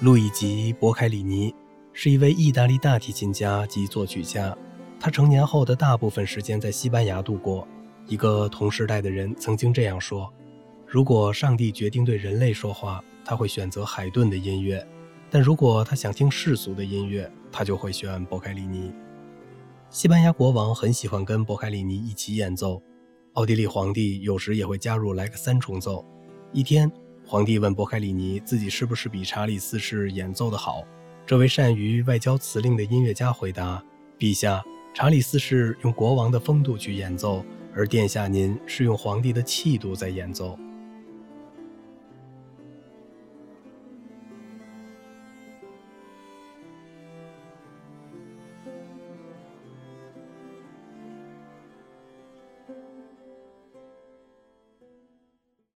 路易吉·博凯里尼是一位意大利大提琴家及作曲家。他成年后的大部分时间在西班牙度过。一个同时代的人曾经这样说：“如果上帝决定对人类说话，他会选择海顿的音乐；但如果他想听世俗的音乐，他就会选博凯里尼。”西班牙国王很喜欢跟博凯里尼一起演奏，奥地利皇帝有时也会加入来个三重奏。一天，皇帝问博凯里尼自己是不是比查理四世演奏的好。这位善于外交辞令的音乐家回答：“陛下。”查理四世用国王的风度去演奏，而殿下您是用皇帝的气度在演奏。